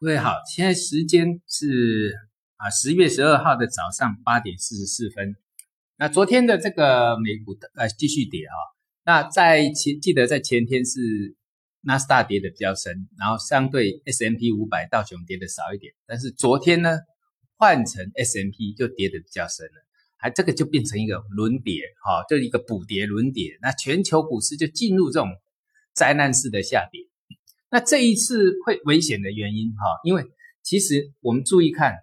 各位好，现在时间是啊十月十二号的早上八点四十四分。那昨天的这个美股的呃继续跌啊。那在前记得在前天是纳斯达跌的比较深，然后相对 S M P 五百道琼跌的少一点。但是昨天呢换成 S M P 就跌的比较深了，还这个就变成一个轮跌哈，就一个补跌轮跌。那全球股市就进入这种灾难式的下跌。那这一次会危险的原因哈，因为其实我们注意看，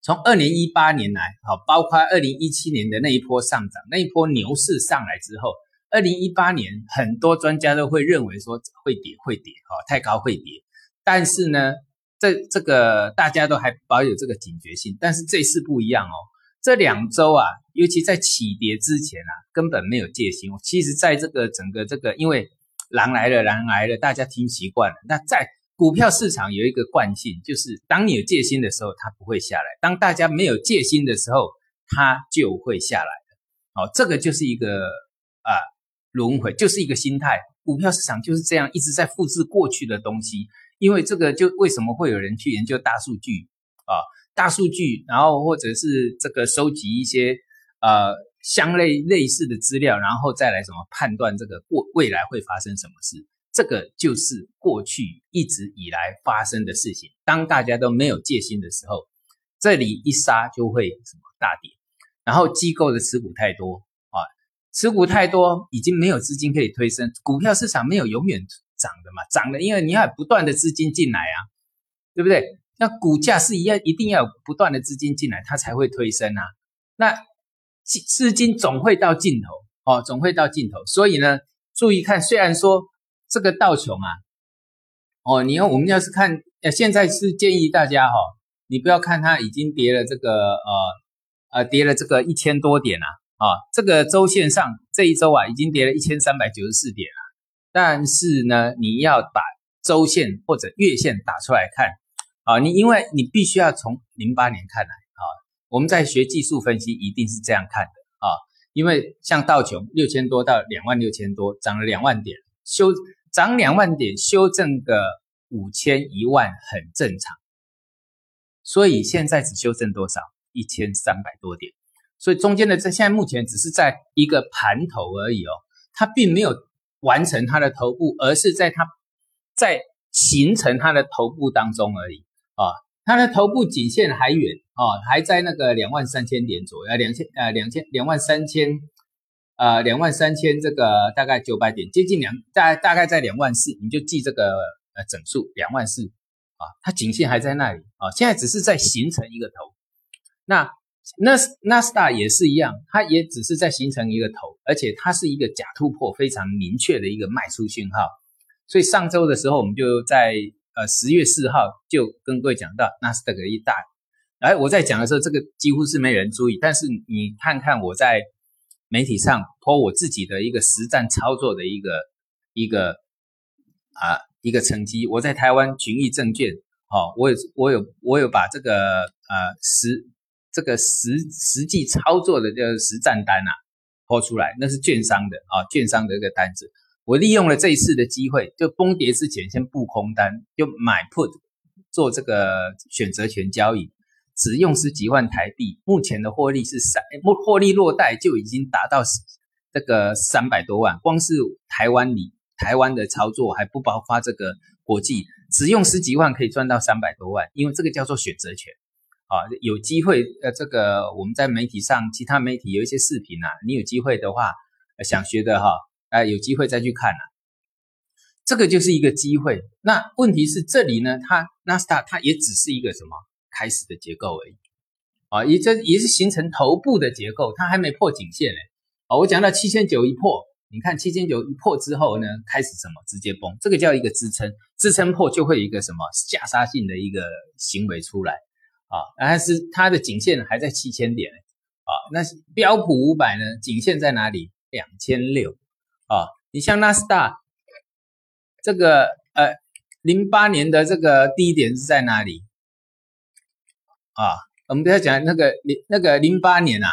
从二零一八年来，好，包括二零一七年的那一波上涨，那一波牛市上来之后，二零一八年很多专家都会认为说会跌会跌哈，太高会跌，但是呢，这这个大家都还保有这个警觉性，但是这次不一样哦，这两周啊，尤其在起跌之前啊，根本没有戒心，其实在这个整个这个因为。狼来了，狼来了，大家听习惯了。那在股票市场有一个惯性，就是当你有戒心的时候，它不会下来；当大家没有戒心的时候，它就会下来的。哦，这个就是一个啊轮回，就是一个心态。股票市场就是这样，一直在复制过去的东西。因为这个，就为什么会有人去研究大数据啊？大数据，然后或者是这个收集一些呃。相类类似的资料，然后再来怎么判断这个过未来会发生什么事？这个就是过去一直以来发生的事情。当大家都没有戒心的时候，这里一杀就会什么大跌。然后机构的持股太多啊，持股太多已经没有资金可以推升。股票市场没有永远涨的嘛，涨的因为你要不断的资金进来啊，对不对？那股价是一样，一定要有不断的资金进来，它才会推升啊。那资金总会到尽头哦，总会到尽头。所以呢，注意看，虽然说这个道琼啊，哦，你要我们要是看，呃，现在是建议大家哈，你不要看它已经跌了这个呃呃跌了这个一千多点了啊，这个周线上这一周啊已经跌了一千三百九十四点了。但是呢，你要把周线或者月线打出来看啊，你因为你必须要从零八年看来。我们在学技术分析，一定是这样看的啊，因为像道琼六千多到两万六千多，涨了两万点，修涨两万点，修正个五千一万很正常。所以现在只修正多少？一千三百多点。所以中间的这现在目前只是在一个盘头而已哦，它并没有完成它的头部，而是在它在形成它的头部当中而已啊。它的头部颈线还远哦，还在那个两万三千点左右，两千呃两千两万三千，呃两万三千这个大概九百点，接近两大大概在两万四，你就记这个呃整数两万四啊，它颈线还在那里啊，现在只是在形成一个头。那那纳斯达也是一样，它也只是在形成一个头，而且它是一个假突破非常明确的一个卖出讯号。所以上周的时候，我们就在。呃，十月四号就跟各位讲到纳斯达克一大，哎，我在讲的时候，这个几乎是没人注意。但是你看看我在媒体上播我自己的一个实战操作的一个一个啊一个成绩，我在台湾群益证券，哦，我有我有我有把这个呃实这个实实际操作的这个实战单啊抛出来，那是券商的啊券商的一个单子。我利用了这一次的机会，就崩跌之前先布空单，就买 put 做这个选择权交易，只用十几万台币，目前的获利是三，获获利落袋就已经达到这个三百多万，光是台湾里台湾的操作还不包括这个国际，只用十几万可以赚到三百多万，因为这个叫做选择权啊，有机会呃，这个我们在媒体上其他媒体有一些视频啊，你有机会的话想学的哈。哎，有机会再去看啊，这个就是一个机会。那问题是这里呢，它纳斯达它也只是一个什么开始的结构而已啊，也这也是形成头部的结构，它还没破颈线嘞。啊，我讲到七千九一破，你看七千九一破之后呢，开始什么直接崩，这个叫一个支撑，支撑破就会有一个什么下杀性的一个行为出来啊，但是它的颈线还在七千点啊，那标普五百呢，颈线在哪里？两千六。啊，你像纳斯达，这个呃，零八年的这个低点是在哪里？啊，我们不要讲那个零那个零八年啊，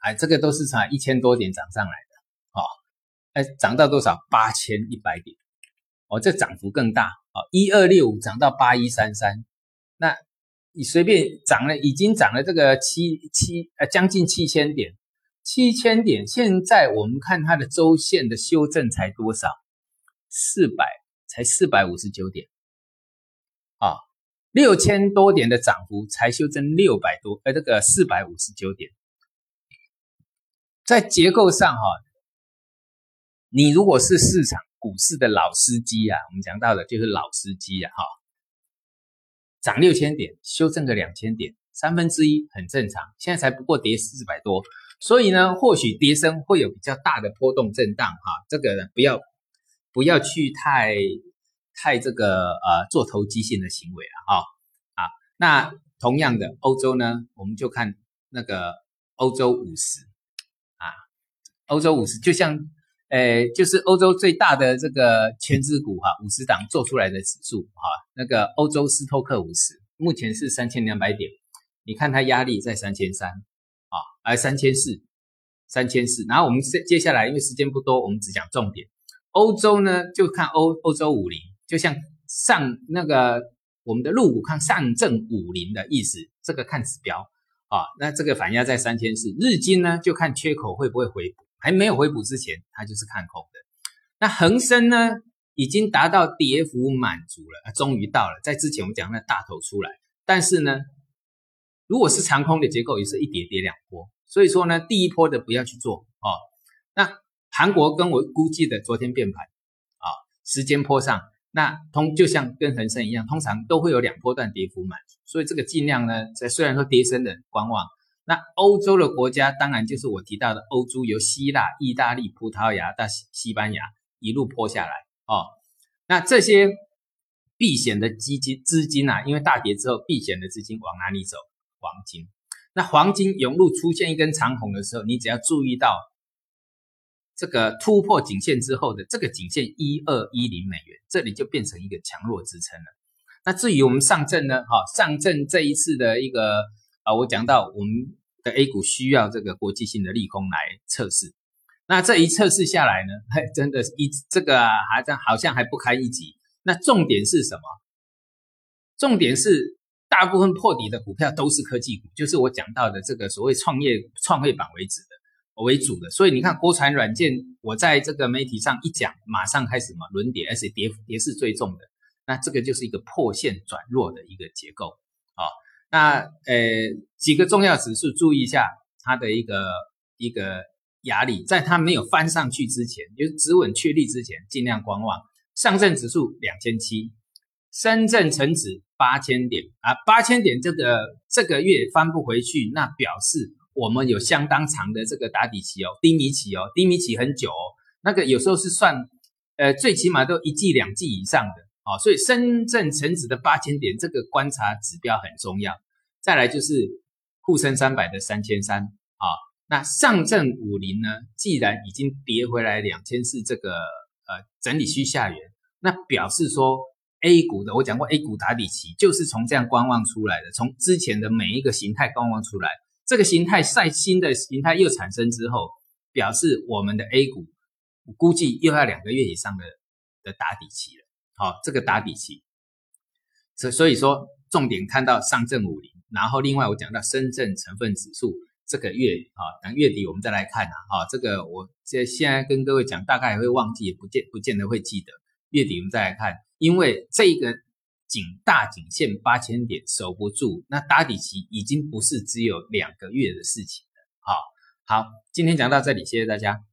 哎，这个都是从一千多点涨上来的，哦，哎，涨到多少？八千一百点，哦，这涨幅更大啊，一二六五涨到八一三三，那你随便涨了，已经涨了这个七七呃将近七千点，七千点，现在我们看它的周线的修正才多少？四百，才四百五十九点，啊，六千多点的涨幅才修正六百多，呃，这个四百五十九点，在结构上哈，你如果是市场。股市的老司机啊，我们讲到的就是老司机啊，哈，涨六千点，修正个两千点，三分之一很正常。现在才不过跌四百多，所以呢，或许跌升会有比较大的波动震荡，哈，这个不要不要去太太这个呃做投机性的行为了，哈啊。那同样的，欧洲呢，我们就看那个欧洲五十啊，欧洲五十就像。诶，就是欧洲最大的这个全资股哈，五十档做出来的指数哈，那个欧洲斯托克五十目前是三千两百点，你看它压力在三千三啊，而三千四，三千四，然后我们接接下来因为时间不多，我们只讲重点。欧洲呢，就看欧欧洲五零，就像上那个我们的入股看上证五零的意思，这个看指标啊，那这个反压在三千四，日经呢就看缺口会不会回补。还没有回补之前，它就是看空的。那恒生呢，已经达到跌幅满足了，终于到了。在之前我们讲那大头出来，但是呢，如果是长空的结构，也是一跌跌两波。所以说呢，第一波的不要去做哦。那韩国跟我估计的昨天变盘啊，时间坡上，那通就像跟恒生一样，通常都会有两波段跌幅满足。所以这个尽量呢，在虽然说跌升的观望。那欧洲的国家当然就是我提到的欧洲，由希腊、意大利、葡萄牙到西西班牙一路坡下来哦。那这些避险的基金资金啊，因为大跌之后，避险的资金往哪里走？黄金。那黄金涌入出现一根长红的时候，你只要注意到这个突破颈线之后的这个颈线一二一零美元，这里就变成一个强弱支撑了。那至于我们上证呢？哈，上证这一次的一个。啊，我讲到我们的 A 股需要这个国际性的利空来测试，那这一测试下来呢，嘿，真的一这个还像好像还不堪一击。那重点是什么？重点是大部分破底的股票都是科技股，就是我讲到的这个所谓创业创业板为止的为主的。所以你看，国产软件，我在这个媒体上一讲，马上开始嘛轮跌，而且跌跌是最重的。那这个就是一个破线转弱的一个结构啊。那呃几个重要指数注意一下，它的一个一个压力，在它没有翻上去之前，就是止稳确立之前，尽量观望。上证指数两千七，深圳成指八千点啊，八千点这个这个月翻不回去，那表示我们有相当长的这个打底期哦，低迷期哦，低迷期很久哦，那个有时候是算呃最起码都一季两季以上的。啊，所以深圳成指的八千点这个观察指标很重要。再来就是沪深三百的三千三啊，那上证五零呢，既然已经跌回来两千四这个呃整理区下缘，那表示说 A 股的我讲过 A 股打底期就是从这样观望出来的，从之前的每一个形态观望出来，这个形态在新的形态又产生之后，表示我们的 A 股估计又要两个月以上的的打底期了。好，这个打底期，所所以说重点看到上证五零，然后另外我讲到深圳成分指数，这个月啊，等月底我们再来看啊，啊，这个我这现在跟各位讲，大概会忘记，也不见不见得会记得，月底我们再来看，因为这个颈大颈线八千点守不住，那打底期已经不是只有两个月的事情了。好，好，今天讲到这里，谢谢大家。